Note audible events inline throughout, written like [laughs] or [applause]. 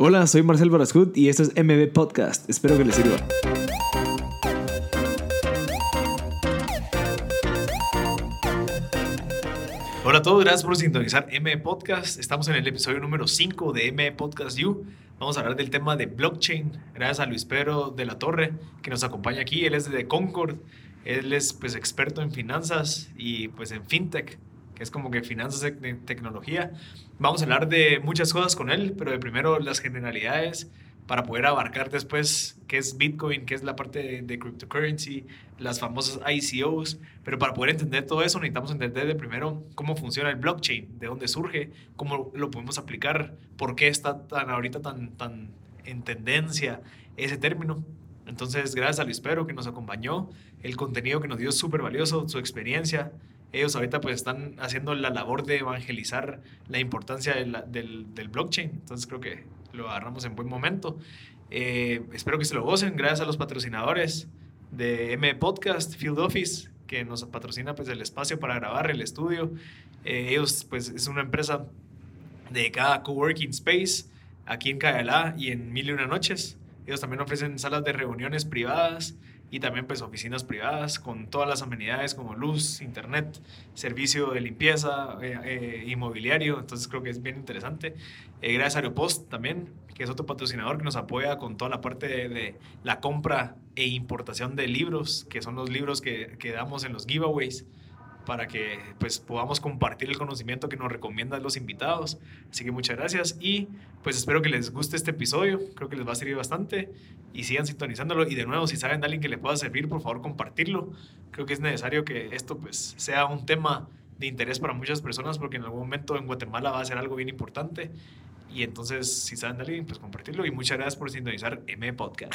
Hola, soy Marcel Barascut y esto es MB Podcast. Espero que les sirva. Hola a todos, gracias por sintonizar MB Podcast. Estamos en el episodio número 5 de MB Podcast You. Vamos a hablar del tema de blockchain. Gracias a Luis Pedro de la Torre que nos acompaña aquí. Él es de Concord. Él es pues experto en finanzas y pues en fintech es como que finanzas de tecnología. Vamos a hablar de muchas cosas con él, pero de primero las generalidades para poder abarcar después qué es Bitcoin, qué es la parte de, cryptocurrency, las famosas ICOs, pero para poder entender todo eso necesitamos entender de primero cómo funciona el blockchain, de dónde surge, cómo lo podemos aplicar, por qué está tan ahorita tan, tan en tendencia ese término. Entonces, gracias a Luis Pedro que nos acompañó, el contenido que nos dio súper valioso, su experiencia, ellos ahorita pues están haciendo la labor de evangelizar la importancia del, del, blockchain. Entonces creo que lo agarramos en buen momento. Eh, espero que se lo gocen. Gracias a los patrocinadores de M Podcast, Field Office, que nos patrocina pues el espacio para grabar el estudio. Eh, ellos pues es una empresa dedicada a coworking space aquí en Cayalá y en Mil y Una Noches. Ellos también ofrecen salas de reuniones privadas y también pues oficinas privadas con todas las amenidades como luz, internet, servicio de limpieza, eh, eh, inmobiliario, entonces creo que es bien interesante. Eh, gracias a Aeropost también, que es otro patrocinador que nos apoya con toda la parte de, la compra e importación de libros, que son los libros que, que damos en los giveaways para que pues podamos compartir el conocimiento que nos recomiendan los invitados. Así que muchas gracias y pues espero que les guste este episodio, creo que les va a servir bastante y sigan sintonizándolo y de nuevo si saben de alguien que le pueda servir, por favor compartirlo. Creo que es necesario que esto pues sea un tema de interés para muchas personas porque en algún momento en Guatemala va a ser algo bien importante y entonces si saben de alguien pues compartirlo y muchas gracias por sintonizar M Podcast.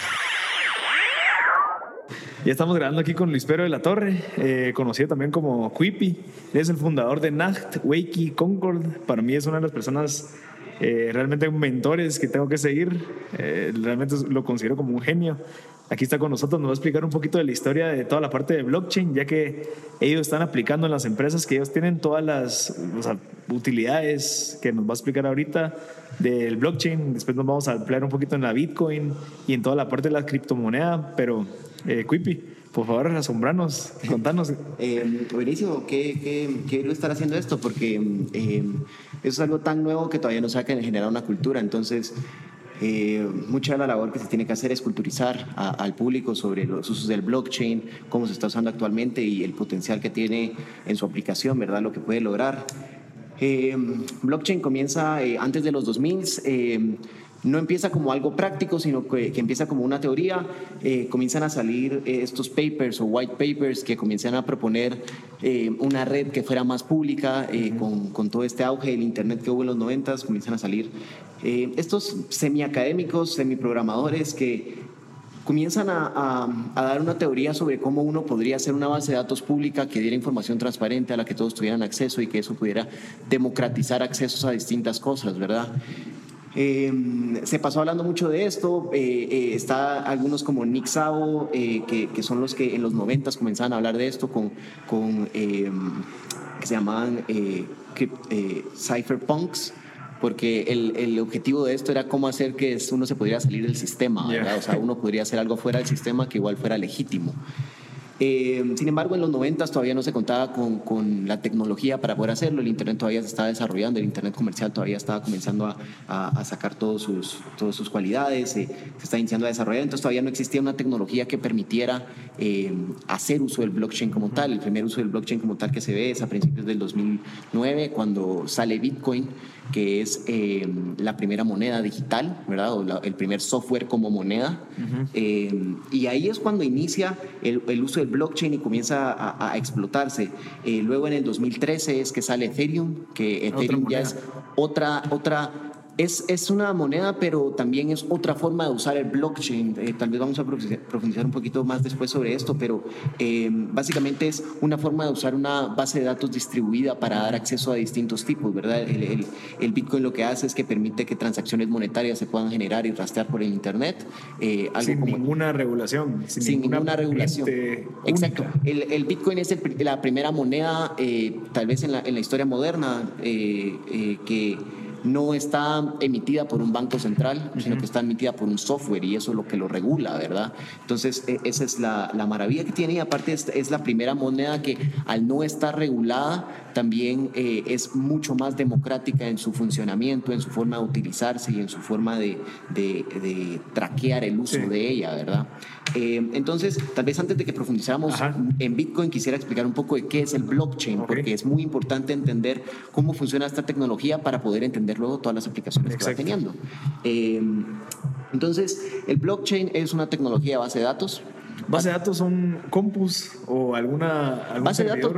Ya estamos grabando aquí con Luis Pedro de la Torre, eh, conocido también como Quippy. es el fundador de Nacht, Wakey, Concord. Para mí es una de las personas eh, realmente mentores que tengo que seguir. Eh, realmente lo considero como un genio. Aquí está con nosotros, nos va a explicar un poquito de la historia de toda la parte de blockchain, ya que ellos están aplicando en las empresas que ellos tienen todas las utilidades que nos va a explicar ahorita del blockchain. Después nos vamos a ampliar un poquito en la Bitcoin y en toda la parte de la criptomoneda, pero eh, Quippy, por favor, asombranos, contanos. Eh, buenísimo, ¿Qué, qué, lo estar haciendo esto? Porque eh, eso es algo tan nuevo que todavía no se ha generado una cultura. Entonces, eh, mucha de la labor que se tiene que hacer es culturizar al público sobre los usos del blockchain, cómo se está usando actualmente y el potencial que tiene en su aplicación, ¿verdad? Lo que puede lograr. blockchain comienza antes de los 2000 no empieza como algo práctico, sino que, empieza como una teoría. Eh, comienzan a salir eh, estos papers o white papers que comienzan a proponer eh, una red que fuera más pública con, todo este auge del Internet que hubo en los 90, comienzan a salir estos semiacadémicos, semiprogramadores que comienzan a, a, dar una teoría sobre cómo uno podría hacer una base de datos pública que diera información transparente a la que todos tuvieran acceso y que eso pudiera democratizar accesos a distintas cosas, ¿verdad? Em, se pasó hablando mucho de esto, eh, eh, está algunos como Nick eh, que, que, son los que en los 90 comenzaban a hablar de esto con, con que se llamaban cypherpunks, porque el, el, objetivo de esto era cómo hacer que uno se pudiera salir del sistema, o sea, uno podría hacer algo fuera del sistema que igual fuera legítimo. Eh, sin embargo, en los 90 todavía no se contaba con, con, la tecnología para poder hacerlo, el Internet todavía se estaba desarrollando, el Internet comercial todavía estaba comenzando a, a, sacar todos sus, todas sus cualidades, eh, se está iniciando a desarrollar, entonces todavía no existía una tecnología que permitiera eh, hacer uso del blockchain como tal. El primer uso del blockchain como tal que se ve es a principios del 2009, cuando sale Bitcoin que es la primera moneda digital, ¿verdad? O el primer software como moneda. Y ahí es cuando inicia el, uso del blockchain y comienza a, explotarse. Eh, luego en el 2013 es que sale Ethereum, que Ethereum ya es otra, otra es, es, una moneda, pero también es otra forma de usar el blockchain. Eh, tal vez vamos a profundizar un poquito más después sobre esto, pero eh, básicamente es una forma de usar una base de datos distribuida para dar acceso a distintos tipos, ¿verdad? El, el, Bitcoin lo que hace es que permite que transacciones monetarias se puedan generar y rastrear por el Internet. Eh, sin ninguna regulación. Sin, ninguna, regulación. Exacto. El, Bitcoin es la primera moneda, tal vez en la, en la historia moderna, que no está emitida por un banco central, sino que está emitida por un software y eso es lo que lo regula, ¿verdad? Entonces, e, esa es la, la maravilla que tiene y aparte es, es, la primera moneda que al no estar regulada también eh, es mucho más democrática en su funcionamiento, en su forma de utilizarse y en su forma de, de, de traquear el uso de ella, ¿verdad? Eh, entonces, tal vez antes de que profundizáramos en Bitcoin, quisiera explicar un poco de qué es el blockchain, porque es muy importante entender cómo funciona esta tecnología para poder entender luego todas las aplicaciones que va teniendo. Eh, entonces, el blockchain es una tecnología de base de datos ¿Base de datos son compus o alguna algún base de datos,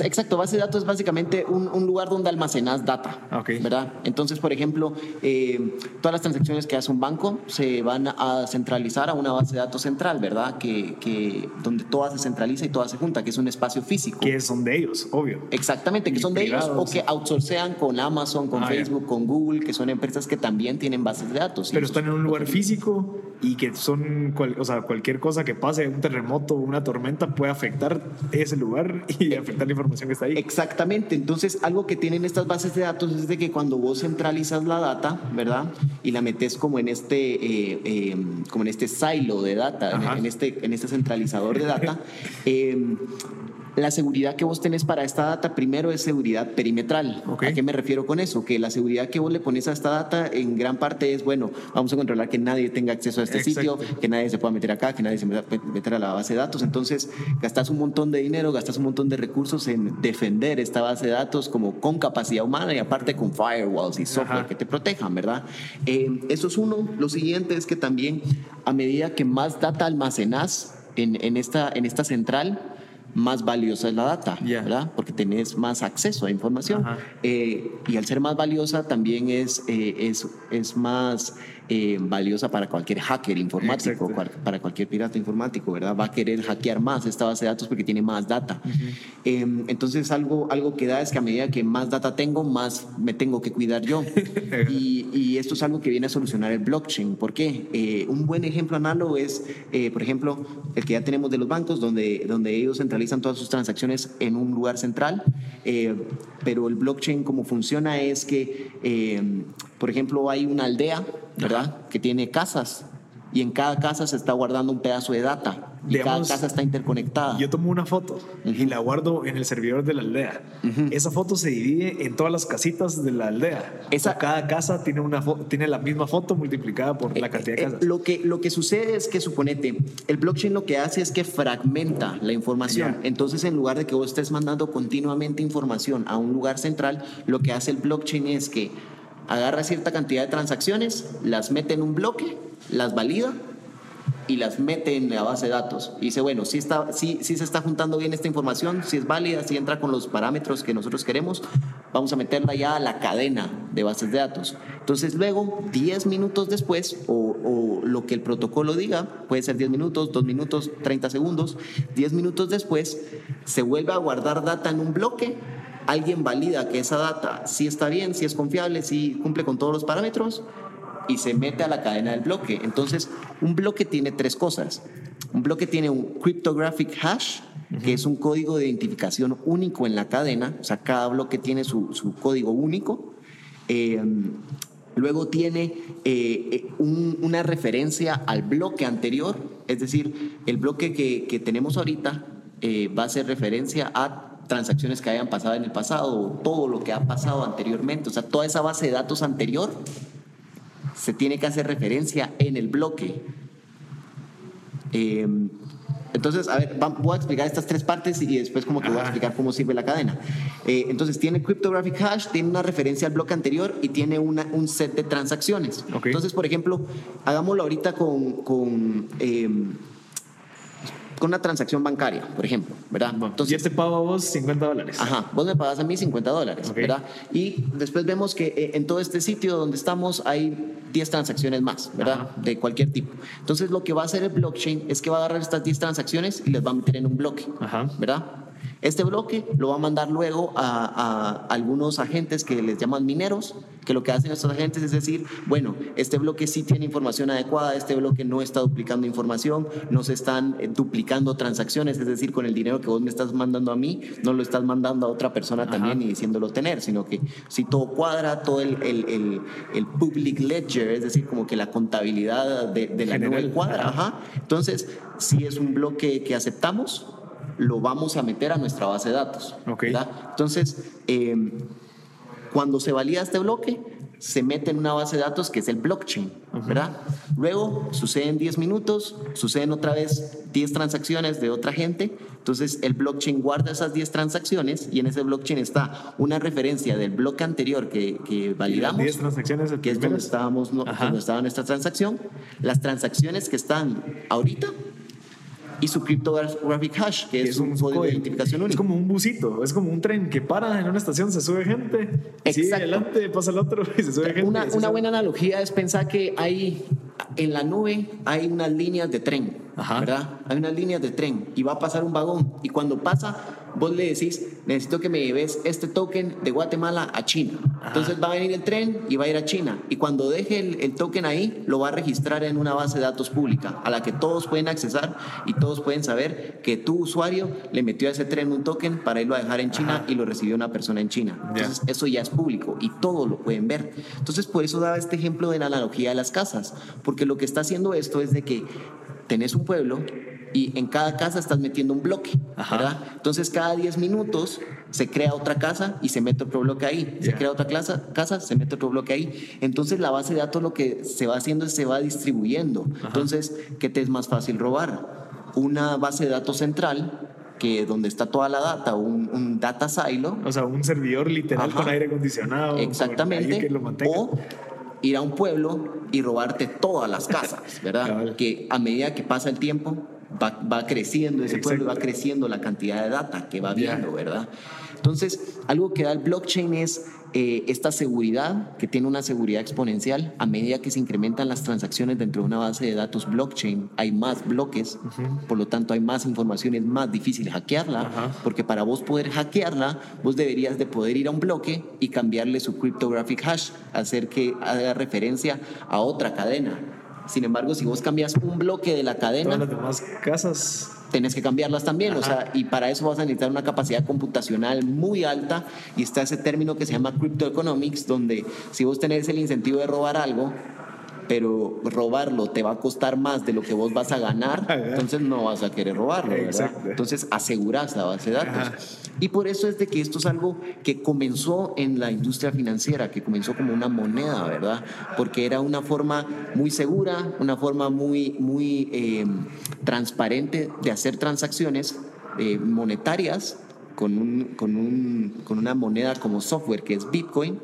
exacto, base de datos es básicamente un, un lugar donde almacenas data, okay. ¿verdad? Entonces, por ejemplo, eh, todas las transacciones que hace un banco se van a centralizar a una base de datos central, ¿verdad? Que, que donde toda se centraliza y toda se junta, que es un espacio físico. Que son de ellos, obvio. Exactamente, que son de ellos o que outsourcean con Amazon, con ah, Facebook, con Google, que son empresas que también tienen bases de datos. Pero están en un lugar físico y que son, o sea, cualquier cosa que pase un terremoto o una tormenta puede afectar ese lugar y afectar la información que está ahí. Exactamente. Entonces, algo que tienen estas bases de datos es de que cuando vos centralizas la data, ¿verdad? Y la metes como en este, eh, eh, como en este silo de data, en, este, en este centralizador de data, [laughs] eh, la seguridad que vos tenés para esta data primero es seguridad perimetral. ¿A qué me refiero con eso? Que la seguridad que vos le pones a esta data en gran parte es, bueno, vamos a controlar que nadie tenga acceso a este sitio, que nadie se pueda meter acá, que nadie se pueda meter a la base de datos. Entonces, gastas un montón de dinero, gastas un montón de recursos en defender esta base de datos como con capacidad humana y aparte con firewalls y software que te protejan, ¿verdad? Eh, eso es uno. Lo siguiente es que también a medida que más data almacenas en, en, esta, en esta central, más valiosa es la data, ¿verdad? Porque tenés más acceso a información. Eh, y al ser más valiosa también es, eh, es, es más eh, valiosa para cualquier hacker informático, para cualquier pirata informático, ¿verdad? Va a querer hackear más esta base de datos porque tiene más data. Em, entonces, algo, algo que da es que a medida que más data tengo, más me tengo que cuidar yo. [laughs] y, y, esto es algo que viene a solucionar el blockchain. ¿Por qué? Eh, un buen ejemplo análogo es, eh, por ejemplo, el que ya tenemos de los bancos, donde, donde ellos centralizan todas sus transacciones en un lugar central, pero el blockchain como funciona es que, por ejemplo, hay una aldea, ¿verdad? Que tiene casas y en cada casa se está guardando un pedazo de data y cada casa está interconectada. Yo tomo una foto y la guardo en el servidor de la aldea. Esa foto se divide en todas las casitas de la aldea. Esa, cada casa tiene, una tiene la misma foto multiplicada por la eh, cantidad de eh, casas. lo, que, lo que sucede es que, suponete, el blockchain lo que hace es que fragmenta la información. Entonces, en lugar de que vos estés mandando continuamente información a un lugar central, lo que hace el blockchain es que agarra cierta cantidad de transacciones, las mete en un bloque, las valida y las mete en la base de datos. Y dice, bueno, si, está, si, si se está juntando bien esta información, si es válida, si entra con los parámetros que nosotros queremos, vamos a meterla ya a la cadena de bases de datos. Entonces luego, 10 minutos después, o, o lo que el protocolo diga, puede ser 10 minutos, 2 minutos, 30 segundos, 10 minutos después, se vuelve a guardar data en un bloque alguien valida que esa data sí está bien, sí es confiable, sí cumple con todos los parámetros y se mete a la cadena del bloque. Entonces, un bloque tiene tres cosas. Un bloque tiene un cryptographic hash, que es un código de identificación único en la cadena, o sea, cada bloque tiene su, su código único. Eh, luego tiene eh, una referencia al bloque anterior, es decir, el bloque que, que tenemos ahorita eh, va a hacer referencia a transacciones que hayan pasado en el pasado, todo lo que ha pasado anteriormente, o sea, toda esa base de datos anterior se tiene que hacer referencia en el bloque. Em, entonces, a ver, voy a explicar estas tres partes y después como que voy a explicar cómo sirve la cadena. Eh, entonces, tiene cryptographic hash, tiene una referencia al bloque anterior y tiene una, un set de transacciones. Entonces, por ejemplo, hagámoslo ahorita con... con em, con una transacción bancaria, por ejemplo, ¿verdad? Entonces, yo te pago a vos 50 dólares. Ajá, vos me pagas a mí 50 dólares, ¿verdad? Y después vemos que eh, en todo este sitio donde estamos hay 10 transacciones más, ¿verdad? De cualquier tipo. Entonces, lo que va a hacer el blockchain es que va a agarrar estas 10 transacciones y las va a meter en un bloque, Ajá. ¿verdad? Este bloque lo va a mandar luego a, a algunos agentes que les llaman mineros, que lo que hacen estos agentes es decir, bueno, este bloque sí tiene información adecuada, este bloque no está duplicando información, no se están eh, duplicando transacciones, es decir, con el dinero que vos me estás mandando a mí, no lo estás mandando a otra persona también y diciéndolo tener, sino que si todo cuadra, todo el, el, el, el public ledger, es decir, como que la contabilidad de, de la General. nube cuadra, ajá. Entonces, si es un bloque que aceptamos, lo vamos a meter a nuestra base de datos. Ok. ¿verdad? Entonces, eh, cuando se valida este bloque, se mete en una base de datos que es el blockchain, ¿verdad? Luego suceden 10 minutos, suceden otra vez 10 transacciones de otra gente, entonces el blockchain guarda esas 10 transacciones y en ese blockchain está una referencia del bloque anterior que, que validamos, 10 transacciones que es donde, estábamos, Ajá. donde estaba nuestra transacción, las transacciones que están ahorita y su cryptographic hash, que es, un código de identificación Es único. como un busito, es como un tren que para en una estación, se sube gente, y sigue Exacto. adelante, pasa el otro [laughs] y se sube gente. Una, buena analogía es pensar que hay en la nube hay unas líneas de tren, Ajá. ¿verdad? Hay unas líneas de tren y va a pasar un vagón y cuando pasa vos le decís, necesito que me lleves este token de Guatemala a China. Entonces va a venir el tren y va a ir a China y cuando deje el, el token ahí lo va a registrar en una base de datos pública a la que todos pueden accesar y todos pueden saber que tu usuario le metió a ese tren un token para irlo a dejar en China y lo recibió una persona en China. Entonces eso ya es público y todos lo pueden ver. Entonces, por eso daba este ejemplo de la analogía de las casas, porque lo que está haciendo esto es de que tenés un pueblo y en cada casa estás metiendo un bloque, Ajá. ¿verdad? Entonces, cada 10 minutos se crea otra casa y se mete otro bloque ahí. Se Ya. crea otra casa, casa, se mete otro bloque ahí. Entonces, la base de datos lo que se va haciendo es se va distribuyendo. Entonces, ¿qué te es más fácil robar? Una base de datos central que donde está toda la data, un, un data silo, O sea, un servidor literal Ajá. con aire acondicionado. Exactamente. que lo. O ir a un pueblo y robarte todas las casas, ¿verdad? Cabal. Que a medida que pasa el tiempo va, va creciendo ese pueblo, va creciendo la cantidad de data que va viendo, ¿verdad? Entonces, algo que da el blockchain es eh, esta seguridad, que tiene una seguridad exponencial. A medida que se incrementan las transacciones dentro de una base de datos blockchain, hay más bloques, por lo tanto hay más información, es más difícil hackearla, Ajá. porque para vos poder hackearla, vos deberías de poder ir a un bloque y cambiarle su cryptographic hash, hacer que haga referencia a otra cadena. Sin embargo, si vos cambias un bloque de la Todas las cadena, demás casas. tenés que cambiarlas también, o sea, y para eso vas a necesitar una capacidad computacional muy alta y está ese término que se llama cryptoeconomics, donde si vos tenés el incentivo de robar algo, pero robarlo te va a costar más de lo que vos vas a ganar, [laughs] entonces no vas a querer robarlo, ¿verdad? Exacto. Entonces asegurás la base de datos. Ajá. Y por eso es de que esto es algo que comenzó en la industria financiera, que comenzó como una moneda, ¿verdad? Porque era una forma muy segura, una forma muy, muy eh, transparente de hacer transacciones eh, monetarias con, un, con, un, con una moneda como software que es Bitcoin.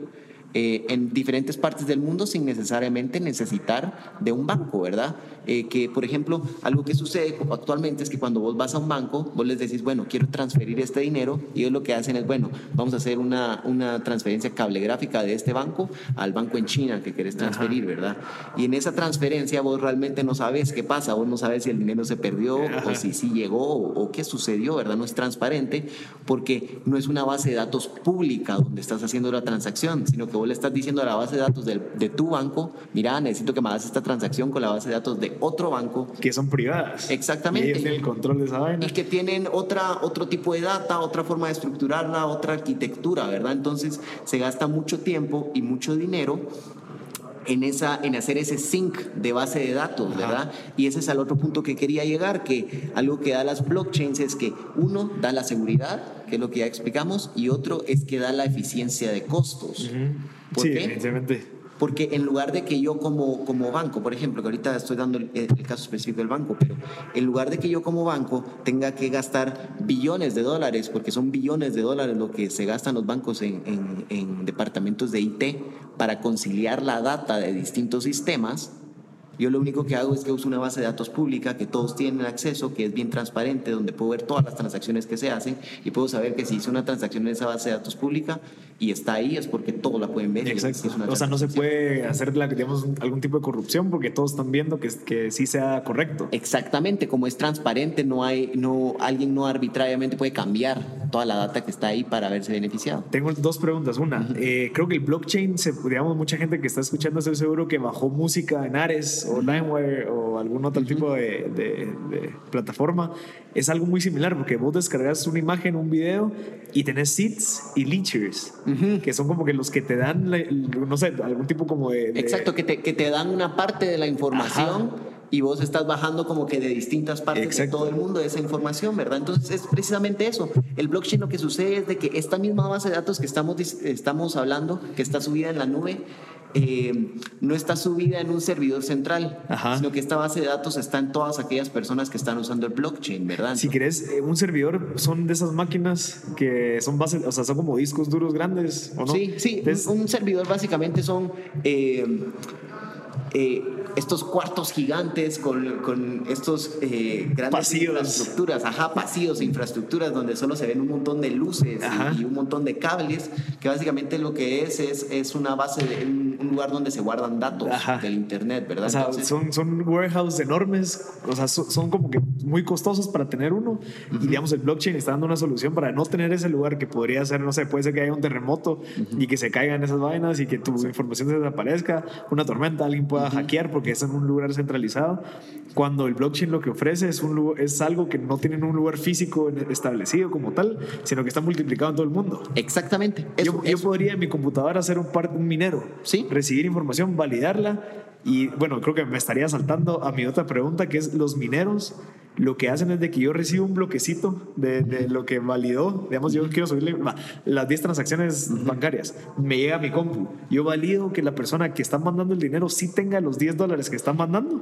Eh, en diferentes partes del mundo sin necesariamente necesitar de un banco, ¿verdad? Eh, que, por ejemplo, algo que sucede actualmente es que cuando vos vas a un banco, vos les decís, bueno, quiero transferir este dinero, y ellos lo que hacen es, bueno, vamos a hacer una, una transferencia cablegráfica de este banco al banco en China que querés transferir, ¿verdad? Y en esa transferencia vos realmente no sabes qué pasa, vos no sabes si el dinero se perdió o si sí llegó o, o qué sucedió, ¿verdad? No es transparente porque no es una base de datos pública donde estás haciendo la transacción, sino que vos le estás diciendo a la base de datos del- de tu banco, mira, necesito que me hagas esta transacción con la base de datos de otro banco que son privadas. Exactamente. Y ellos tienen el control de esa vaina. y que tienen otra, otro tipo de data, otra forma de estructurarla, otra arquitectura, ¿verdad? Entonces se gasta mucho tiempo y mucho dinero en, esa, en hacer ese sync de base de datos, ¿verdad? Y ese es al otro punto que quería llegar, que algo que da las blockchains es que uno da la seguridad, que es lo que ya explicamos, y otro es que da la eficiencia de costos. ¿Por sí, qué? Porque en lugar de que yo como, como banco, por ejemplo, que ahorita estoy dando el, el caso específico del banco, pero en lugar de que yo como banco tenga que gastar billones de dólares, porque son billones de dólares lo que se gastan los bancos en, en- en departamentos de IT para conciliar la data de distintos sistemas, Yo lo único que hago es que uso una base de datos pública que todos tienen acceso, que es bien transparente, donde puedo ver todas las transacciones que se hacen y puedo saber que si hice una transacción en esa base de datos pública y está ahí es porque todos la pueden ver. Exacto. o sea, no se puede hacer digamos, algún tipo de corrupción porque todos están viendo que, que sí sea correcto. Exactamente, como es transparente, no hay, no, alguien no arbitrariamente puede cambiar toda la data que está ahí para verse beneficiado. Tengo dos preguntas. Una, eh, creo que el blockchain, se, digamos, mucha gente que está escuchando, estoy seguro que bajó música en Ares o LimeWire o algún otro tipo de, de, plataforma. Es algo muy similar porque vos descargas una imagen, un video y tenés seeds y leechers, que son como que los que te dan, no sé, algún tipo como de... Exacto, que te, que te dan una parte de la información y vos estás bajando como que de distintas partes de todo el mundo esa información, ¿verdad? Entonces es precisamente eso. El blockchain lo que sucede es de que esta misma base de datos que estamos, estamos hablando, que está subida en la nube, eh, no está subida en un servidor central, sino que esta base de datos está en todas aquellas personas que están usando el blockchain, ¿verdad? Si querés, eh, un servidor son de esas máquinas que son bases, o sea, son como discos duros grandes, ¿o no? Sí, sí, un, servidor básicamente son... Eh, estos cuartos gigantes con, con estos eh, grandes infraestructuras, ajá, pasillos e infraestructuras donde solo se ven un montón de luces y, un montón de cables, que básicamente lo que es es, es una base, de, un, lugar donde se guardan datos del Internet, ¿verdad? O sea, son, son warehouses enormes, o sea, son, como que muy costosos para tener uno. Y digamos el blockchain está dando una solución para no tener ese lugar que podría ser, no sé, puede ser que haya un terremoto y que se caigan esas vainas y que tu información se desaparezca, una tormenta, alguien pueda hackear porque es en un lugar centralizado, cuando el blockchain lo que ofrece es, un, es algo que no tiene un lugar físico establecido como tal, sino que está multiplicado en todo el mundo. Exactamente. yo, yo, podría en mi computadora hacer un, par, un minero, ¿Sí? recibir información, validarla y bueno, creo que me estaría saltando a mi otra pregunta, que es los mineros lo que hacen es de que yo recibo un bloquecito de, de lo que validó, digamos, yo quiero subirle las 10 transacciones bancarias, me llega a mi compu, yo valido que la persona que está mandando el dinero sí tenga los 10 dólares que están mandando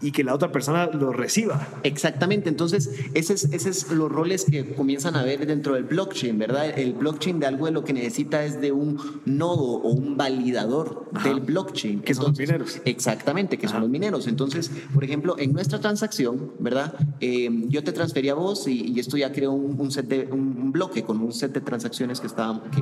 y que la otra persona lo reciba. Exactamente, entonces esos es, ese es los roles que comienzan a ver dentro del blockchain, ¿verdad? El blockchain de algo de lo que necesita es de un nodo o un validador del blockchain. Que son los mineros. Exactamente, que son los mineros. Entonces, por ejemplo, en nuestra transacción, ¿verdad? Eh, yo te transferí a vos y, esto ya creó un, set de, un, bloque con un set de transacciones que, estaban, que,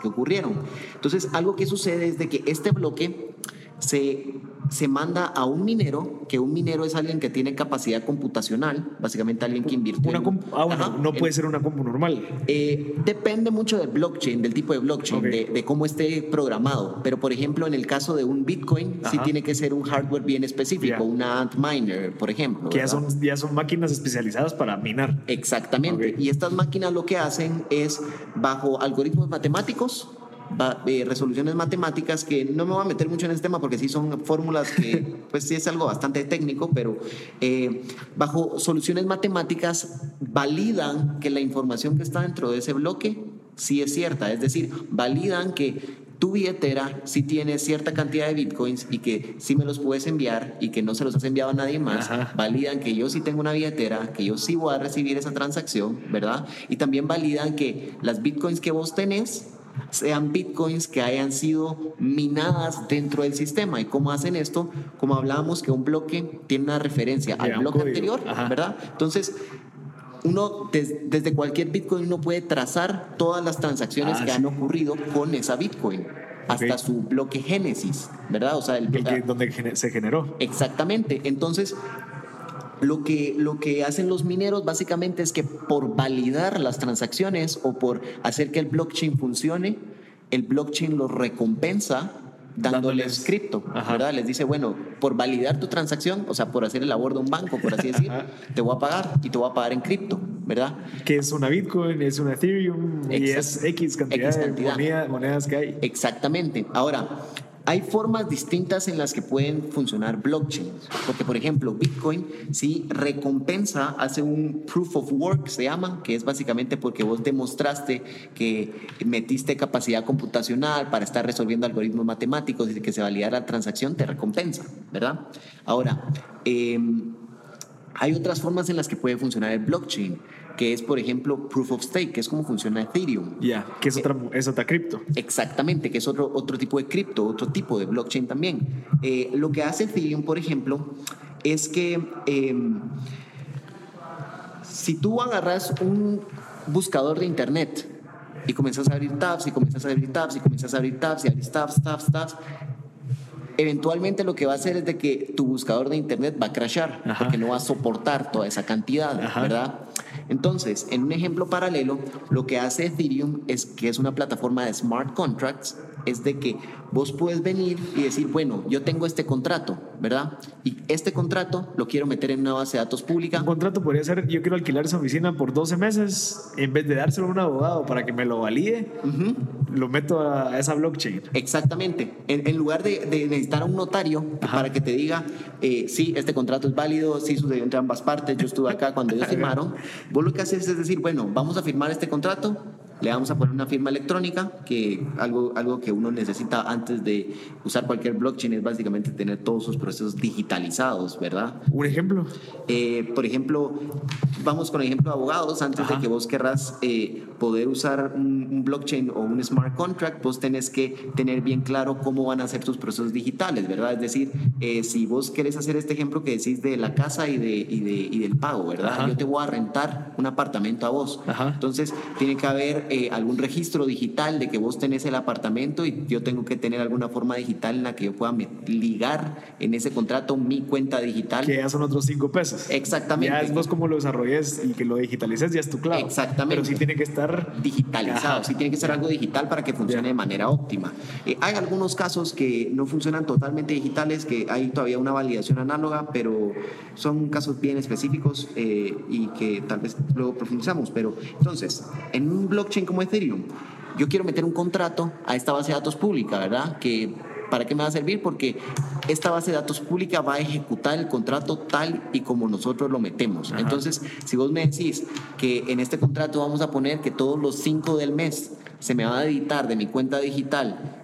que ocurrieron. Entonces, algo que sucede es de que este bloque se, se manda a un minero, que un minero es alguien que tiene capacidad computacional, básicamente alguien que invirtió. Una ah, no puede ser una compu normal. Eh, depende mucho del blockchain, del tipo de blockchain, de, cómo esté programado. Pero, por ejemplo, en el caso de un Bitcoin, sí tiene que ser un hardware bien específico, una Antminer, por ejemplo. Que ya son, ya son máquinas especializadas para minar. Exactamente. Y estas máquinas lo que hacen es, bajo algoritmos matemáticos, eh, resoluciones matemáticas que no me voy a meter mucho en este tema porque sí son fórmulas que [laughs] pues sí es algo bastante técnico, pero eh, bajo soluciones matemáticas validan que la información que está dentro de ese bloque sí es cierta, es decir, validan que tu billetera sí tiene cierta cantidad de bitcoins y que sí me los puedes enviar y que no se los has enviado a nadie más, validan que yo sí tengo una billetera, que yo sí voy a recibir esa transacción, ¿verdad? Y también validan que las bitcoins que vos tenés sean bitcoins que hayan sido minadas dentro del sistema. ¿Y cómo hacen esto? Como hablábamos que un bloque tiene una referencia al bloque anterior, ¿verdad? Entonces, uno desde cualquier bitcoin uno puede trazar todas las transacciones ah, que han ocurrido con esa bitcoin hasta su bloque génesis, ¿verdad? O sea, el, donde se generó. Exactamente. Entonces, lo que, lo que hacen los mineros básicamente es que por validar las transacciones o por hacer que el blockchain funcione, el blockchain los recompensa dándoles, cripto, ¿verdad? Les dice, bueno, por validar tu transacción, o sea, por hacer el labor de un banco, por así decir, te voy a pagar y te voy a pagar en cripto, ¿verdad? Que es una Bitcoin, es una Ethereum y es X cantidad, de monedas que hay. Exactamente. Ahora, hay formas distintas en las que pueden funcionar blockchains, porque por ejemplo Bitcoin sí recompensa, hace un proof of work, se llama, que es básicamente porque vos demostraste que metiste capacidad computacional para estar resolviendo algoritmos matemáticos y que se validara la transacción, te recompensa, ¿verdad? Ahora, eh, Hay otras formas en las que puede funcionar el blockchain, que es, por ejemplo, proof of stake, que es como funciona Ethereum. Ya, que es otra, es otra cripto. Exactamente, que es otro, otro tipo de cripto, otro tipo de blockchain también. Eh, lo que hace Ethereum, por ejemplo, es que em, si tú agarras un buscador de internet y comienzas a abrir tabs y comienzas a abrir tabs y comienzas a abrir tabs y abrir tabs, tabs, tabs, eventualmente lo que va a hacer es de que tu buscador de internet va a crashar Ajá. porque no va a soportar toda esa cantidad, Ajá. ¿verdad? Entonces, en un ejemplo paralelo, lo que hace Ethereum es que es una plataforma de smart contracts, es de que vos puedes venir y decir, bueno, yo tengo este contrato, ¿verdad? Y este contrato lo quiero meter en una base de datos pública. Un contrato podría ser, yo quiero alquilar esa oficina por 12 meses, en vez de dárselo a un abogado para que me lo valide, lo meto a esa blockchain. Exactamente. En, en lugar de, de necesitar a un notario Ajá. para que te diga, eh, sí, este contrato es válido, sí sucedió entre ambas partes, yo estuve acá cuando ellos [laughs] firmaron, vos lo que haces es decir, bueno, vamos a firmar este contrato, le vamos a poner una firma electrónica, que algo, algo que uno necesita antes de usar cualquier blockchain es básicamente tener todos sus procesos digitalizados, ¿verdad? Un ejemplo. Eh, por ejemplo, vamos con el ejemplo de abogados. Antes Ajá. de que vos querrás eh, poder usar un, un blockchain o un smart contract, vos tenés que tener bien claro cómo van a ser tus procesos digitales, ¿verdad? Es decir, eh, si vos querés hacer este ejemplo que decís de la casa y, de, y, de, y del pago, ¿verdad? Ajá. Yo te voy a rentar un apartamento a vos. Ajá. Entonces, tiene que haber eh, algún registro digital de que vos tenés el apartamento y yo tengo que tener alguna forma digital en la que yo pueda ligar en ese contrato mi cuenta digital. Que ya son otros 5 pesos. Exactamente. Ya es vos cómo lo desarrolles y que lo digitalices, ya es tu clave. Exactamente. Pero sí tiene que estar digitalizado, Ajá. sí tiene que ser algo digital para que funcione de manera óptima. Eh, hay algunos casos que no funcionan totalmente digitales, que hay todavía una validación análoga, pero son casos bien específicos eh, y que tal vez luego profundizamos. Pero entonces, en un blockchain como Ethereum, yo quiero meter un contrato a esta base de datos pública, ¿verdad? Que ¿Para qué me va a servir? Porque esta base de datos pública va a ejecutar el contrato tal y como nosotros lo metemos. Ajá. Entonces, si vos me decís que en este contrato vamos a poner que todos los 5 del mes se me va a editar de mi cuenta digital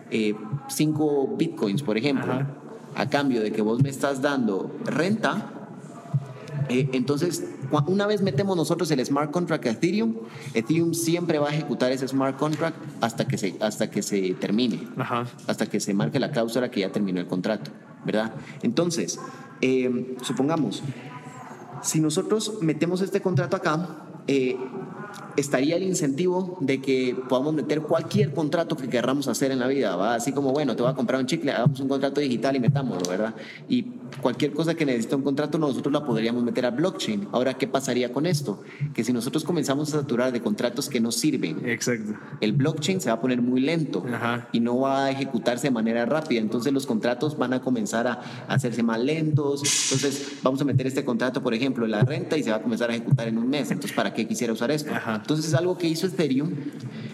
5 bitcoins, por ejemplo, Ajá. a cambio de que vos me estás dando renta, eh, entonces, una vez metemos nosotros el smart contract a Ethereum, Ethereum siempre va a ejecutar ese smart contract hasta que se, hasta que se termine Ajá. hasta que se marque la cláusula que ya terminó el contrato, ¿verdad? Entonces, eh, supongamos, si nosotros metemos este contrato acá, eh, estaría el incentivo de que podamos meter cualquier contrato que querramos hacer en la vida, ¿va? Así como, bueno, te voy a comprar un chicle, hagamos un contrato digital y metámoslo, ¿verdad? Y cualquier cosa que necesite un contrato, nosotros la podríamos meter a blockchain. Ahora, ¿qué pasaría con esto? Que si nosotros comenzamos a saturar de contratos que no sirven, Exacto. el blockchain se va a poner muy lento Ajá. y no va a ejecutarse de manera rápida. Entonces los contratos van a comenzar a hacerse más lentos. Entonces vamos a meter este contrato, por ejemplo, en la renta y se va a comenzar a ejecutar en un mes. Entonces, ¿para qué quisiera usar esto? Ajá. Entonces algo que hizo Ethereum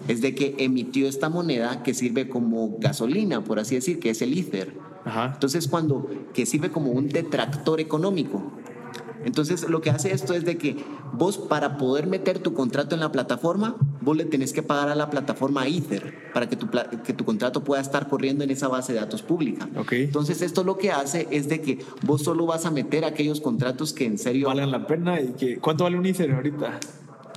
es de que emitió esta moneda que sirve como gasolina, por así decir, que es el Ether. Ajá. Entonces, cuando que sirve como un detractor económico. Entonces, lo que hace esto es de que vos para poder meter tu contrato en la plataforma, vos le tenés que pagar a la plataforma Ether para que tu, que tu contrato pueda estar corriendo en esa base de datos pública. Ok. Entonces, esto lo que hace es de que vos solo vas a meter aquellos contratos que en serio Valen la pena y que ¿cuánto vale un Ether ahorita?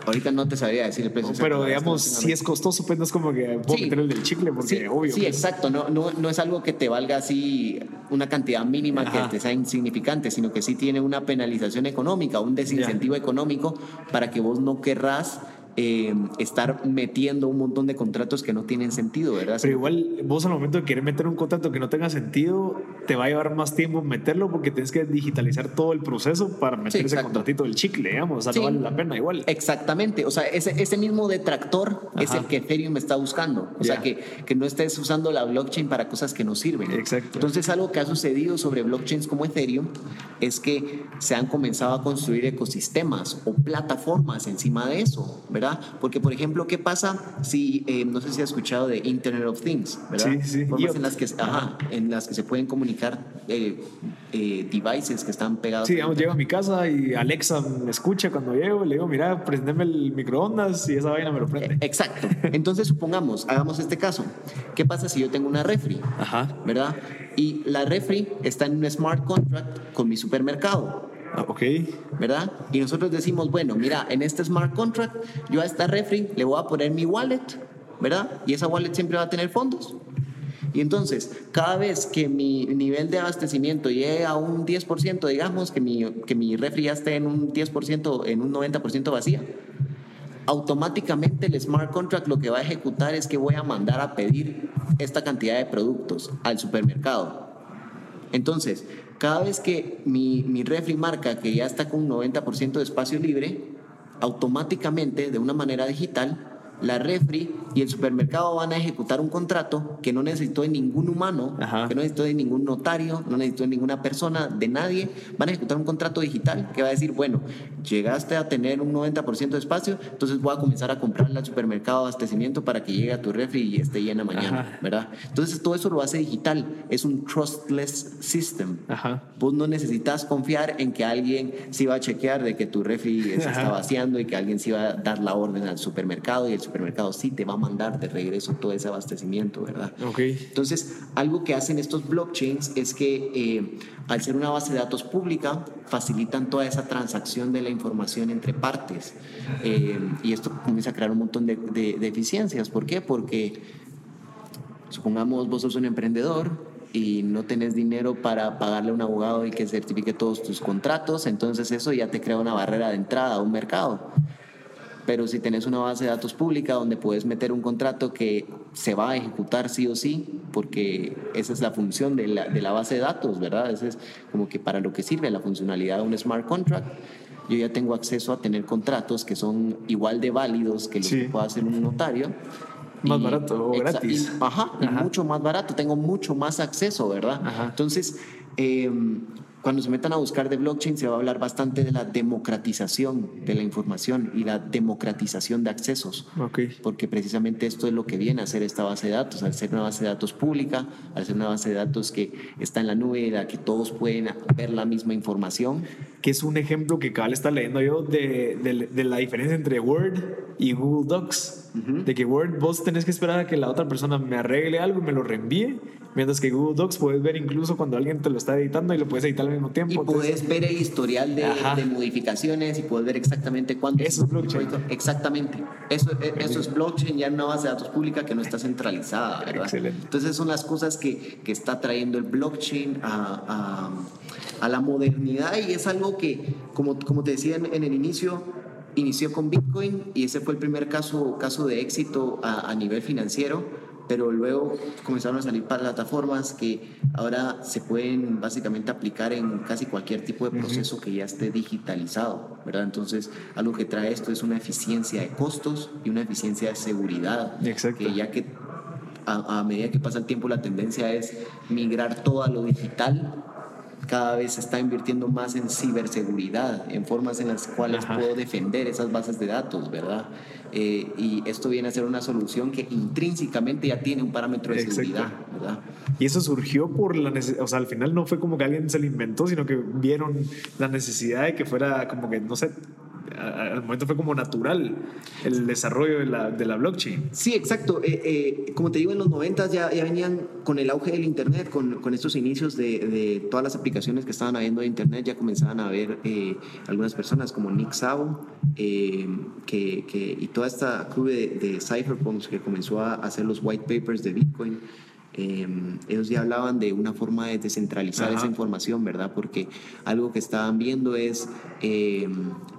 Ahorita no te sabría decir el precio. exacto, Pero digamos, si es costoso, pues no es como que puedo Sí. meter el del chicle, porque sí, obvio. Sí, pues. exacto. No, no, no es algo que te valga así una cantidad mínima Ajá. que te sea insignificante, sino que sí tiene una penalización económica, un desincentivo económico para que vos no querrás eh, estar metiendo un montón de contratos que no tienen sentido, ¿verdad? Pero igual, vos al momento de querer meter un contrato que no tenga sentido, te va a llevar más tiempo meterlo porque tienes que digitalizar todo el proceso para meter ese exacto. contratito del chicle, digamos. O sea, Sí. no vale la pena igual. Exactamente, o sea, ese, ese mismo detractor es Ajá. el que Ethereum está buscando, o Ya. sea, que, que no estés usando la blockchain para cosas que no sirven. Exacto. Entonces, algo que ha sucedido sobre blockchains como Ethereum es que se han comenzado a construir ecosistemas o plataformas encima de eso, ¿verdad? Porque, por ejemplo, ¿qué pasa si, eh, no sé si has escuchado de Internet of Things, ¿verdad? Sí, sí. Formas en las, que, ajá, en las que se pueden comunicar eh, eh, devices que están pegados. Sí, digamos, llego a mi casa y Alexa me escucha cuando llego, le digo, mira, prendeme el microondas y esa vaina me lo prende. Eh, Exacto. Entonces, supongamos, hagamos este caso. ¿Qué pasa si yo tengo una refri? Ajá. ¿Verdad? Y la refri está en un smart contract con mi supermercado. Ah, ok. ¿verdad? Y nosotros decimos, bueno, mira, en este smart contract, yo a esta refri le voy a poner mi wallet, ¿verdad? Y esa wallet siempre va a tener fondos. Y entonces, cada vez que mi nivel de abastecimiento llegue a un 10%, digamos que mi, que mi refri ya esté en un 10%, en un 90% vacía, automáticamente el smart contract lo que va a ejecutar es que voy a mandar a pedir esta cantidad de productos al supermercado. Entonces, cada vez que mi, mi refri marca que ya está con un 90% de espacio libre, automáticamente, de una manera digital, la refri y el supermercado van a ejecutar un contrato que no necesitó de ningún humano, Ajá. que no necesitó de ningún notario, no necesitó de ninguna persona, de nadie. Van a ejecutar un contrato digital que va a decir, bueno, llegaste a tener un 90% de espacio, entonces voy a comenzar a comprarle al supermercado abastecimiento para que llegue a tu refri y esté llena mañana, Ajá. ¿verdad? Entonces todo eso lo hace digital, es un trustless system. Ajá. Vos no necesitas confiar en que alguien se iba a chequear de que tu refri se está vaciando y que alguien se iba a dar la orden al supermercado y el supermercado sí te va a mandar de regreso todo ese abastecimiento, ¿verdad? Ok. Entonces, algo que hacen estos blockchains es que eh, al ser una base de datos pública, facilitan toda esa transacción de la información entre partes. Eh, y esto comienza a crear un montón de, de- de eficiencias. ¿Por qué? Porque supongamos vos sos un emprendedor y no tenés dinero para pagarle a un abogado y que certifique todos tus contratos, entonces eso ya te crea una barrera de entrada a un mercado. Pero si tenés una base de datos pública donde puedes meter un contrato que se va a ejecutar sí o sí, porque esa es la función de la, de la base de datos, ¿verdad? Ese es como que para lo que sirve la funcionalidad de un smart contract. Yo ya tengo acceso a tener contratos que son igual de válidos que los Sí. que pueda hacer un notario. Más Y- barato o gratis. y- ajá, y Ajá. mucho más barato, tengo mucho más acceso, ¿verdad? Ajá. Entonces, eh, cuando se metan a buscar de blockchain, se va a hablar bastante de la democratización de la información y la democratización de accesos. Ok. Porque precisamente esto es lo que viene a hacer esta base de datos, al ser una base de datos pública, al ser una base de datos que está en la nube, la que todos pueden ver la misma información. Que es un ejemplo que cabal está leyendo yo de, de- de la diferencia entre Word y Google Docs. De que Word vos tenés que esperar a que la otra persona me arregle algo y me lo reenvíe. Mientras que Google Docs puedes ver incluso cuando alguien te lo está editando y lo puedes editar al mismo tiempo. Y Entonces, puedes ver el historial de, modificaciones y puedes ver exactamente cuánto. Eso es blockchain. Exactamente. Eso, e- eso es blockchain ya una base de datos pública que no está centralizada, ¿verdad? Excelente. Entonces son las cosas que, que está trayendo el blockchain a, a- a la modernidad y es algo que, como, como te decía en, en el inicio, inició con Bitcoin y ese fue el primer caso, caso de éxito a, a nivel financiero pero luego comenzaron a salir plataformas que ahora se pueden básicamente aplicar en casi cualquier tipo de proceso que ya esté digitalizado, ¿verdad? Entonces, algo que trae esto es una eficiencia de costos y una eficiencia de seguridad, Exacto. que ya que a, a medida que pasa el tiempo la tendencia es migrar todo a lo digital, cada vez se está invirtiendo más en ciberseguridad, en formas en las cuales Ajá. puedo defender esas bases de datos, ¿verdad? Eh, y esto viene a ser una solución que intrínsecamente ya tiene un parámetro de Exacto. seguridad, ¿verdad? Y eso surgió por la necesidad, o sea, al final no fue como que alguien se lo inventó, sino que vieron la necesidad de que fuera como que, no sé, al momento fue como natural el desarrollo de la, de la blockchain. Sí, exacto. Eh, eh, como te digo, en los 90 ya, ya venían con el auge del Internet, con, con estos inicios de, de todas las aplicaciones que estaban habiendo de Internet, ya comenzaban a ver eh, algunas personas como Nick Szabo eh, que, que- y toda esta crew de, de cypherpunks que comenzó a hacer los white papers de Bitcoin. Eh, ellos ya hablaban de una forma de descentralizar Ajá. esa información, ¿verdad? Porque algo que estaban viendo es, eh,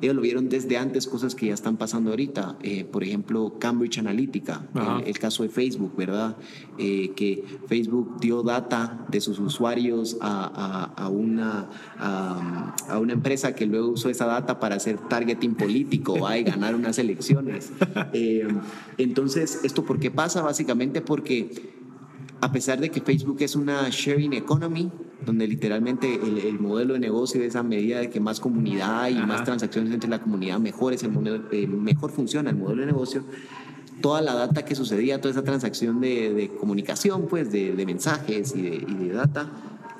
ellos lo vieron desde antes, cosas que ya están pasando ahorita. Eh, por ejemplo, Cambridge Analytica, el, el caso de Facebook, ¿verdad? Eh, que Facebook dio data de sus usuarios a, a- a una, a, a una empresa que luego usó esa data para hacer targeting político ¿va? y ganar unas elecciones. [laughs] Eh, entonces, ¿esto por qué pasa? Básicamente porque a pesar de que Facebook es una sharing economy, donde literalmente el, el modelo de negocio es a medida de que más comunidad y Ajá. más transacciones entre la comunidad, mejor, es el modelo- eh, mejor funciona el modelo de negocio. Toda la data que sucedía, toda esa transacción de, de comunicación, pues de, de mensajes y de, y de data,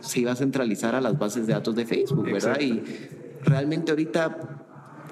se iba a centralizar a las bases de datos de Facebook, ¿verdad? Exacto. Y realmente ahorita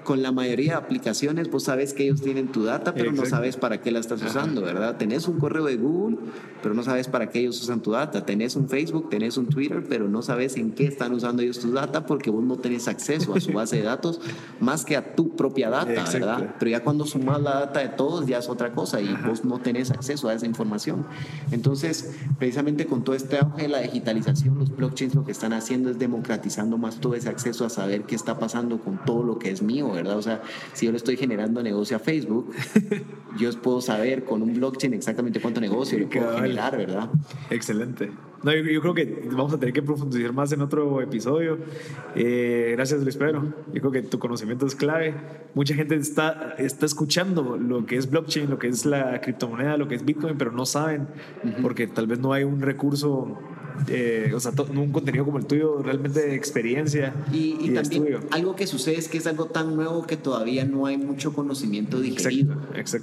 con la mayoría de aplicaciones vos sabes que ellos tienen tu data, pero no sabes para qué la estás usando, ¿verdad? Tenés un correo de Google, pero no sabes para qué ellos usan tu data. Tenés un Facebook, tenés un Twitter, pero no sabes en qué están usando ellos tu data porque vos no tenés acceso a su base de datos más que a tu propia data, ¿verdad? Pero ya cuando sumas la data de todos ya es otra cosa y vos no tenés acceso a esa información. Entonces, precisamente con todo este auge de la digitalización, los blockchains lo que están haciendo es democratizando más todo ese acceso a saber qué está pasando con todo lo que es mío, ¿verdad? O sea, si yo le estoy generando negocio a Facebook, [laughs] yo puedo saber con un blockchain exactamente cuánto negocio le puedo generar, ¿verdad? Excelente. No, yo, creo que vamos a tener que profundizar más en otro episodio. Eh, gracias, Luis Pedro. Yo creo que tu conocimiento es clave. Mucha gente está, está escuchando lo que es blockchain, lo que es la criptomoneda, lo que es Bitcoin, pero no saben porque tal vez no hay un recurso eh, o sea, un contenido como el tuyo, realmente de experiencia. Y, también algo que sucede es que es algo tan nuevo que todavía no hay mucho conocimiento digerido.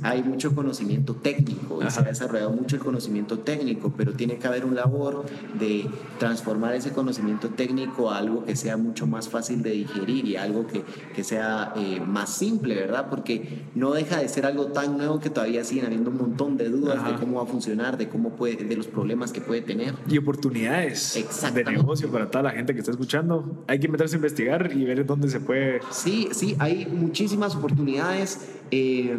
Hay mucho conocimiento técnico y se ha desarrollado mucho el conocimiento técnico, pero tiene que haber un labor de transformar ese conocimiento técnico a algo que sea mucho más fácil de digerir y algo que, que sea eh, más simple, ¿verdad? Porque no deja de ser algo tan nuevo que todavía siguen habiendo un montón de dudas de cómo va a funcionar, de cómo puede, de los problemas que puede tener. Y oportunidades de negocio para toda la gente que está escuchando. Hay que meterse a investigar y ver dónde se puede. Sí, sí, hay muchísimas oportunidades. Eh,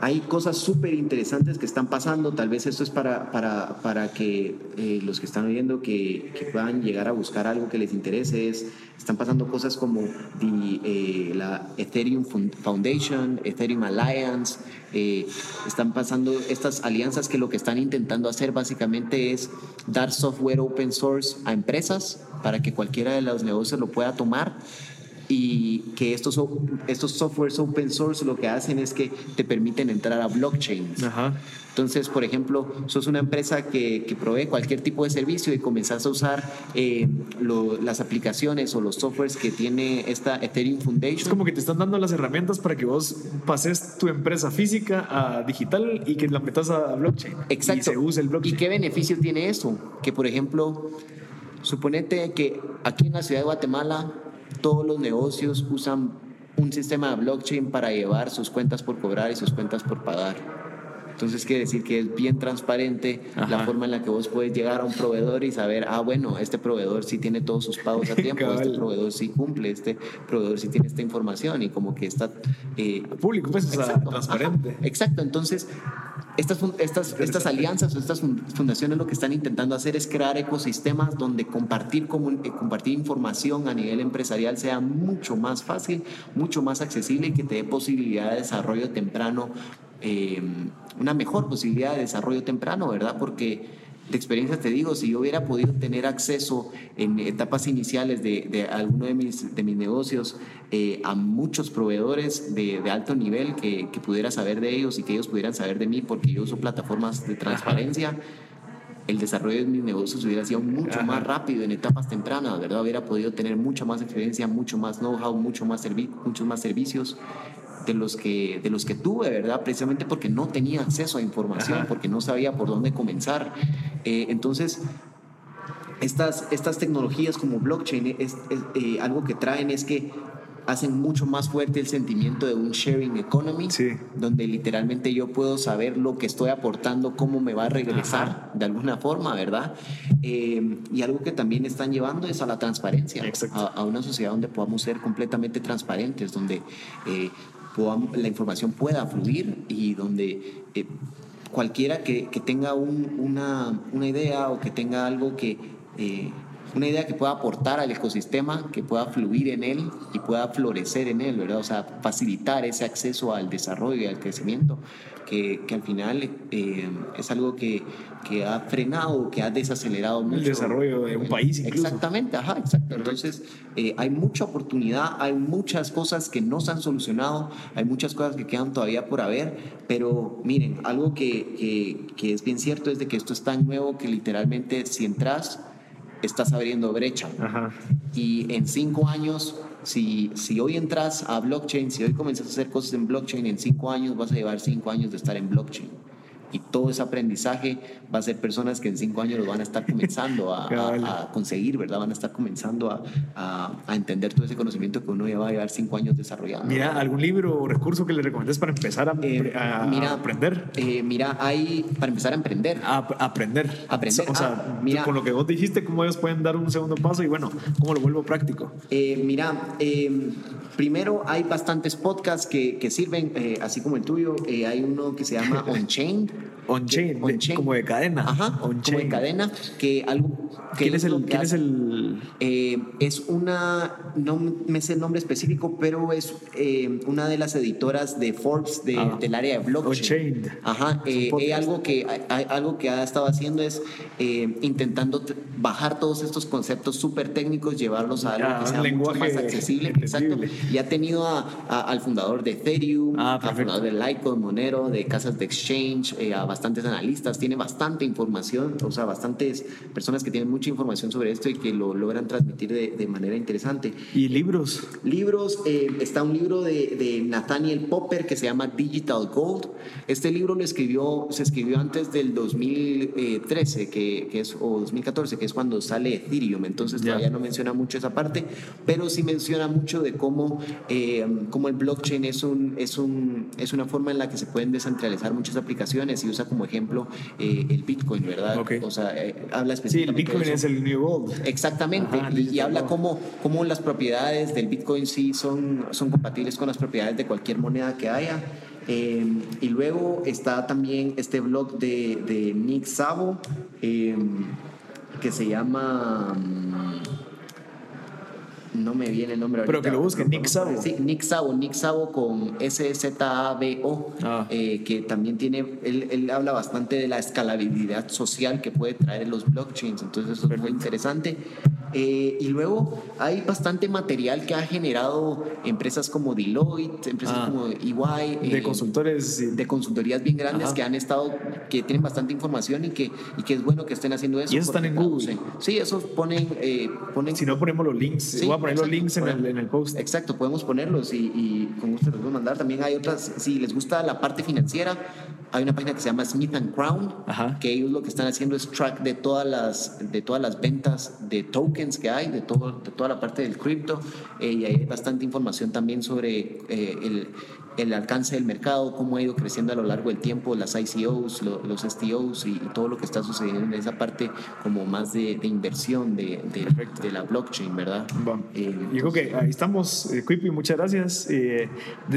hay cosas súper interesantes que están pasando. Tal vez esto es para, para, para que eh, los que están oyendo que, que, puedan llegar a buscar algo que les interese. están pasando cosas como eh, la Ethereum Foundation, Ethereum Alliance. Eh, están pasando estas alianzas que lo que están intentando hacer básicamente es dar software open source a empresas para que cualquiera de los negocios lo pueda tomar y que estos, estos softwares open source lo que hacen es que te permiten entrar a blockchains. Entonces, por ejemplo, sos una empresa que, que, provee cualquier tipo de servicio y comenzás a usar eh, las aplicaciones o los softwares que tiene esta Ethereum Foundation. Es como que te están dando las herramientas para que vos pases tu empresa física a digital y que la metas a blockchain. Exacto. Y se use el blockchain. ¿Y qué beneficio tiene eso? Que, por ejemplo, suponete que aquí en la ciudad de Guatemala todos los negocios usan un sistema de blockchain para llevar sus cuentas por cobrar y sus cuentas por pagar. Entonces quiere decir que es bien transparente la forma en la que vos puedes llegar a un proveedor y saber, ah, bueno, este proveedor sí tiene todos sus pagos a [laughs] tiempo, este proveedor sí cumple, este proveedor sí tiene esta información y como que está... Eh, Público, pues, exacto, transparente. exacto, entonces estas, estas, estas alianzas o estas fundaciones lo que están intentando hacer es crear ecosistemas donde compartir, eh, compartir información a nivel empresarial sea mucho más fácil, mucho más accesible y que te dé posibilidad de desarrollo temprano eh, una mejor posibilidad de desarrollo temprano, ¿verdad? Porque de experiencia te digo, si yo hubiera podido tener acceso en etapas iniciales de, de alguno de mis, de mis negocios eh, a muchos proveedores de, de alto nivel que, que, pudiera saber de ellos y que ellos pudieran saber de mí porque yo uso plataformas de transparencia, el desarrollo de mis negocios hubiera sido mucho más rápido en etapas tempranas, ¿verdad? Hubiera podido tener mucha más experiencia, mucho más know-how, mucho más muchos más servicios de los que, de los que tuve, ¿verdad? Precisamente porque no tenía acceso a información, porque no sabía por dónde comenzar. Eh, entonces, estas, estas tecnologías como blockchain, es, eh, algo que traen es que hacen mucho más fuerte el sentimiento de un sharing economy, donde literalmente yo puedo saber lo que estoy aportando, cómo me va a regresar de alguna forma, ¿verdad? Eh, y algo que también están llevando es a la transparencia, a, una sociedad donde podamos ser completamente transparentes, donde la información pueda fluir y donde eh, cualquiera que, que tenga una, una, idea o que tenga algo que... Eh, una idea que pueda aportar al ecosistema, que pueda fluir en él y pueda florecer en él, ¿verdad? O sea, facilitar ese acceso al desarrollo y al crecimiento que, que al final eh, es algo que, que, ha frenado, que ha desacelerado mucho. El desarrollo de un país incluso. Exactamente, ajá, exacto. Entonces, eh, hay mucha oportunidad, hay muchas cosas que no se han solucionado, hay muchas cosas que quedan todavía por haber, pero miren, algo que, que, que es bien cierto es de que esto es tan nuevo que literalmente si entras, estás abriendo brecha. Ajá. Y en cinco años si, si hoy entras a blockchain, si hoy comienzas a hacer cosas en blockchain, en cinco años vas a llevar cinco años de estar en blockchain. Y todo ese aprendizaje va a ser personas que en cinco años lo van a estar comenzando a, [laughs] a, conseguir, ¿verdad? Van a estar comenzando a, a, entender todo ese conocimiento que uno ya va a llevar cinco años desarrollando. Mira, ¿algún libro o recurso que le recomiendes para empezar a, eh, mira, aprender? Eh, mira, hay para empezar a emprender. A, aprender. Aprender. O sea, ah, mira, con lo que vos dijiste, ¿cómo ellos pueden dar un segundo paso y bueno, cómo lo vuelvo práctico? Eh, mira, primero hay bastantes podcasts que, que sirven, así como el tuyo. hay uno que se llama [laughs] On-Chain. On-chain, como de cadena. Ajá, como de cadena, que algo... Que ¿Quién es el...? ¿quién es, el... Eh, es una, no me sé el nombre específico, pero es eh, una de las editoras de Forbes de, ah. del área de blockchain. On-chain. Ajá, eh, algo, que, algo que ha estado haciendo es intentando bajar todos estos conceptos súper técnicos, llevarlos a algo que sea mucho más accesible. Exacto. Y ha tenido a, al fundador de Ethereum, ah, al fundador de Litecoin, Monero, de casas de exchange, a bastantes analistas, tiene bastante información, o sea, bastantes personas que tienen mucha información sobre esto y que lo logran transmitir de, manera interesante. ¿Y libros? Libros, eh, está un libro de, de, Nathaniel Popper que se llama Digital Gold. Este libro lo escribió, se escribió antes del 2013, que, que es, o 2014, que es cuando sale Ethereum, entonces todavía no menciona mucho esa parte, pero sí menciona mucho de cómo, eh, cómo el blockchain es, un, es, un, es una forma en la que se pueden descentralizar muchas aplicaciones y usa como ejemplo eh, el Bitcoin, ¿verdad? O sea, eh, habla específicamente. Sí, el Bitcoin es el New Gold. Exactamente, y, habla cómo, cómo las propiedades del Bitcoin sí son, son compatibles con las propiedades de cualquier moneda que haya. Eh, y luego está también este blog de, de Nick Savo que se llama no me viene el nombre Pero que lo busquen, Nick Sabo. Sí, Nick Sabo, Nick Sabo con S-Z-A-B-O, ah. eh, que también tiene, él, él, habla bastante de la escalabilidad social que puede traer los blockchains, entonces eso es muy interesante. Eh, y luego hay bastante material que ha generado empresas como Deloitte, empresas ah. como EY. de eh, consultores. De consultorías bien grandes que han estado, que tienen bastante información y que, y que es bueno que estén haciendo eso. Y están en Google. Sí, esos ponen, ponen... Si no ponemos los links, sí, poner los links en el, en el, post. Exacto, podemos ponerlos y, y con gusto los voy a mandar. También hay otras, si les gusta la parte financiera, hay una página que se llama Smith and Crown, que ellos lo que están haciendo es track de todas las, de todas las ventas de tokens que hay, de, todo, de toda la parte del cripto, eh, y hay bastante información también sobre eh, el, el alcance del mercado, cómo ha ido creciendo a lo largo del tiempo, las ICOs, los STOs y, todo lo que está sucediendo en esa parte como más de, inversión de, de, la blockchain, ¿verdad? Eh, Yo creo que ahí estamos, eh, Quippy, muchas gracias. Eh,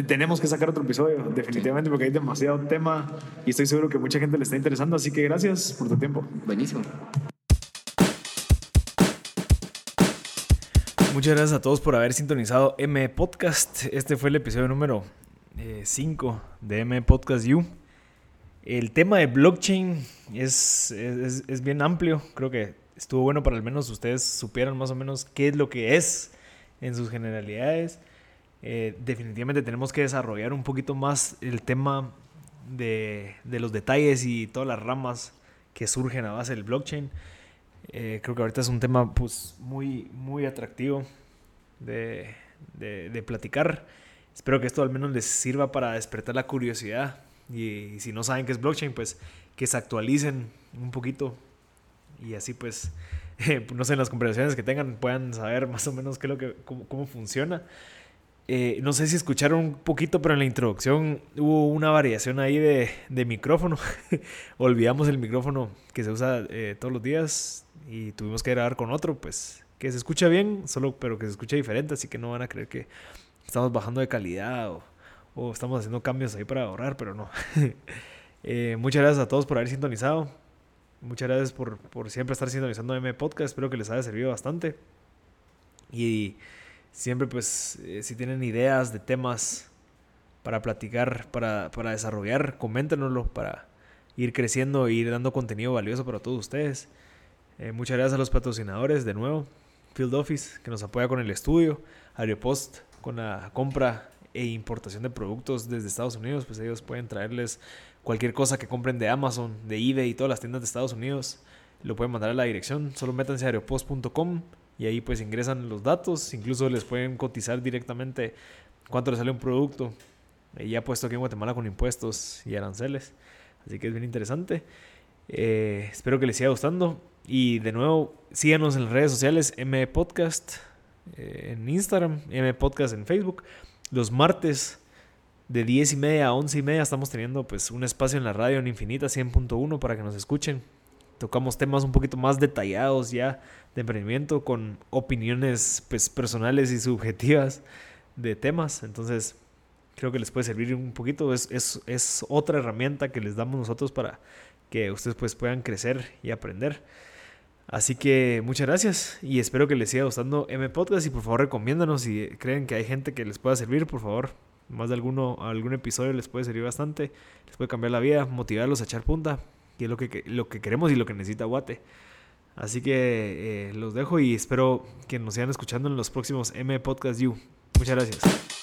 tenemos que sacar otro episodio, definitivamente, porque hay demasiado tema y estoy seguro que mucha gente le está interesando, así que gracias por tu tiempo. Buenísimo. Muchas gracias a todos por haber sintonizado M Podcast. Este fue el episodio número 5 eh, de M Podcast U. El tema de blockchain es, es, bien amplio. Creo que estuvo bueno para al menos ustedes supieran más o menos qué es lo que es en sus generalidades. Eh, definitivamente tenemos que desarrollar un poquito más el tema de, de, los detalles y todas las ramas que surgen a base del blockchain. Eh, creo que ahorita es un tema pues, muy, muy atractivo de, de, platicar. Espero que esto al menos les sirva para despertar la curiosidad. Y, si no saben qué es blockchain, pues que se actualicen un poquito. Y así pues, [laughs] no sé, en las conversaciones que tengan puedan saber más o menos qué es lo que, cómo, funciona. Eh, no sé si escucharon un poquito, pero en la introducción hubo una variación ahí de, micrófono. [laughs] Olvidamos el micrófono que se usa eh, todos los días y tuvimos que grabar con otro, pues que se escucha bien, solo pero que se escucha diferente, así que no van a creer que estamos bajando de calidad o, estamos haciendo cambios ahí para ahorrar, pero no. [laughs] Eh, muchas gracias a todos por haber sintonizado. Muchas gracias por, siempre estar sintonizando M Podcast. Espero que les haya servido bastante. Y siempre, pues, eh, si tienen ideas de temas para platicar, para, para desarrollar, coméntenoslo para ir creciendo e ir dando contenido valioso para todos ustedes. Eh, muchas gracias a los patrocinadores de nuevo. Field Office, que nos apoya con el estudio. Aeropost, con la compra e importación de productos desde Estados Unidos, pues ellos pueden traerles cualquier cosa que compren de Amazon, de eBay y todas las tiendas de Estados Unidos. Lo pueden mandar a la dirección, solo métanse a aeropost.com y ahí pues ingresan los datos, incluso les pueden cotizar directamente cuánto les sale un producto, ya puesto aquí en Guatemala con impuestos y aranceles. Así que es bien interesante. Eh, espero que les siga gustando. Y de nuevo, síganos en las redes sociales, M Podcast eh, en Instagram, M Podcast en Facebook. Los martes de 10 y media a 11 y media estamos teniendo pues un espacio en la radio en Infinita 100.1 para que nos escuchen. Tocamos temas un poquito más detallados ya de emprendimiento con opiniones pues personales y subjetivas de temas. Entonces creo que les puede servir un poquito. Es, es, es otra herramienta que les damos nosotros para que ustedes pues puedan crecer y aprender. Así que muchas gracias y espero que les siga gustando M Podcast y por favor recomiéndanos si creen que hay gente que les pueda servir, por favor. Más de alguno, algún episodio les puede servir bastante, les puede cambiar la vida, motivarlos a echar punta, que es lo que, lo que queremos y lo que necesita Guate. Así que eh, los dejo y espero que nos sigan escuchando en los próximos M Podcast You. Muchas gracias.